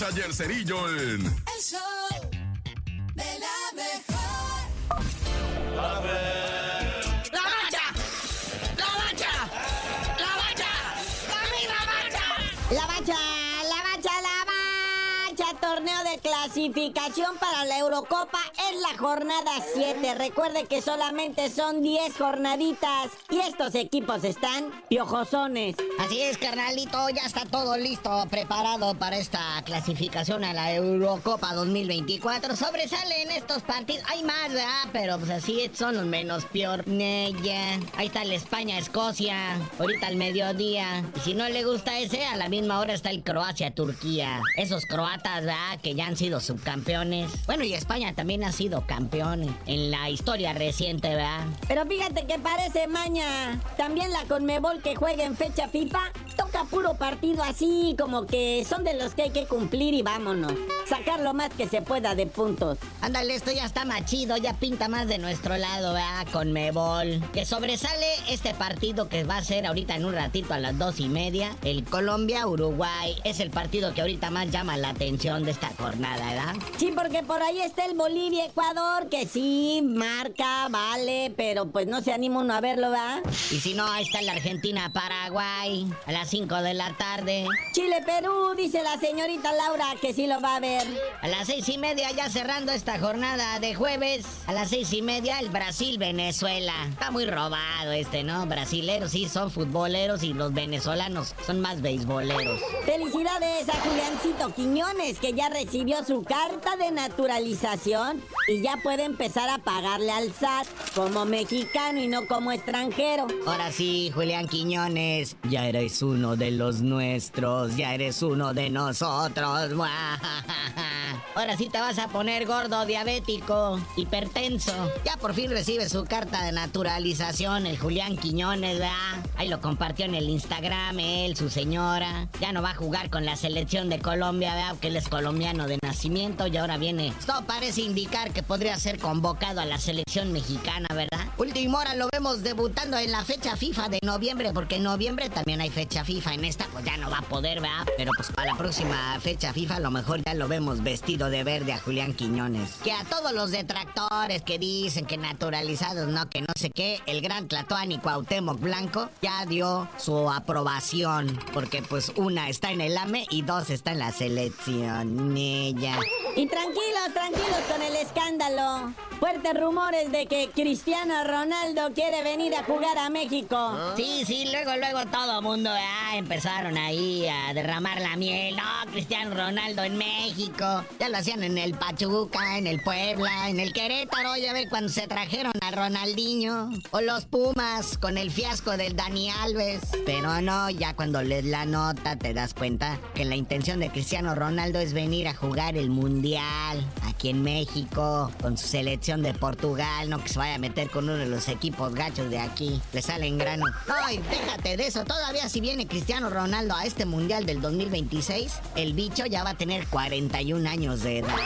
Bacha y el Cerillo en... El show de la mejor. ¡La bacha! ¡La bacha! ¡La bacha! ¡La bacha! La bacha, la bacha, la Torneo de clasificación para la Eurocopa es la jornada 7. Recuerde que solamente son 10 jornaditas. Y estos equipos están piojosones. Así es, carnalito, ya está todo listo, preparado para esta clasificación a la Eurocopa 2024. Sobresalen estos partidos, hay más, ¿verdad? Pero pues así son los menos peor. Ahí está el España-Escocia, ahorita al mediodía. Y si no le gusta ese, a la misma hora está el Croacia-Turquía. Esos croatas, Que ya han sido subcampeones. Bueno, y España también ha sido campeón en la historia reciente, ¿verdad? Pero fíjate que parece maña. También la Conmebol que juega en fecha FIFA puro partido así, como que son de los que hay que cumplir y vámonos. Sacar lo más que se pueda de puntos. Ándale, esto ya está más chido, ya pinta más de nuestro lado, ¿verdad? Con Mebol. Que sobresale este partido que va a ser ahorita en un ratito a las dos y media. El Colombia-Uruguay. Es el partido que ahorita más llama la atención de esta jornada, ¿verdad? Sí, porque por ahí está el Bolivia-Ecuador, que sí, marca, vale, pero pues no se anima uno a verlo, ¿verdad? Y si no, ahí está la Argentina-Paraguay a las 5 de la tarde. Chile-Perú, dice la señorita Laura que sí lo va a ver. A las seis y media, ya cerrando esta jornada de jueves. A las seis y media, el Brasil-Venezuela. Está muy robado este, ¿no? Brasileros sí son futboleros y los venezolanos son más beisboleros. Felicidades a Juliancito Quiñones, que ya recibió su carta de naturalización y ya puede empezar a pagarle al SAT como mexicano y no como extranjero. Ahora sí, Julián Quiñones, ya eres uno de los nuestros, ya eres uno de nosotros. Ahora sí te vas a poner gordo, diabético, hipertenso. Ya por fin recibe su carta de naturalización el Julián Quiñones, ¿verdad? Ahí lo compartió en el Instagram, él, su señora. Ya no va a jugar con la selección de Colombia, ¿verdad? Que él es colombiano de nacimiento y ahora viene. Esto parece indicar que podría ser convocado a la selección mexicana, ¿verdad? Último hora lo vemos debutando en la fecha FIFA de noviembre, porque en noviembre también hay fecha FIFA. En esta, pues ya no va a poder, ¿verdad? Pero pues para la próxima fecha FIFA, a lo mejor ya lo vemos vestido de verde a Julián Quiñones. Que a todos los detractores que dicen que naturalizados, no, que no sé qué, el gran Tlatoani Cuauhtémoc Blanco ya dio su aprobación. Porque pues una está en el AME y dos está en la selección. Ella. Y tranquilos, tranquilos con el escándalo. Fuertes rumores de que Cristiano Ronaldo quiere venir a jugar a México. Sí, sí, luego, luego todo mundo ah, empezaron ahí a derramar la miel. No, Cristiano Ronaldo en México. Ya lo hacían en el Pachuca, en el Puebla, en el Querétaro. Ya ve cuando se trajeron a Ronaldinho. O los Pumas con el fiasco del Dani Alves. Pero no, ya cuando lees la nota te das cuenta que la intención de Cristiano Ronaldo es venir a jugar el Mundial aquí en México con su selección de Portugal. No que se vaya a meter con uno de los equipos gachos de aquí. Le sale en grano. Ay, déjate de eso. Todavía si viene Cristiano Ronaldo a este Mundial del 2026, el bicho ya va a tener 41 años de edad.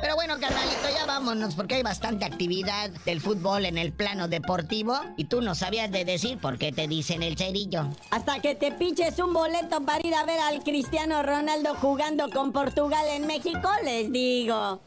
Pero bueno, carnalito, ya vámonos porque hay bastante actividad del fútbol en el plano deportivo y tú no sabías de decir por qué te dicen el cerillo. Hasta que te piches un boleto para ir a ver al Cristiano Ronaldo jugando con Portugal en México, les digo.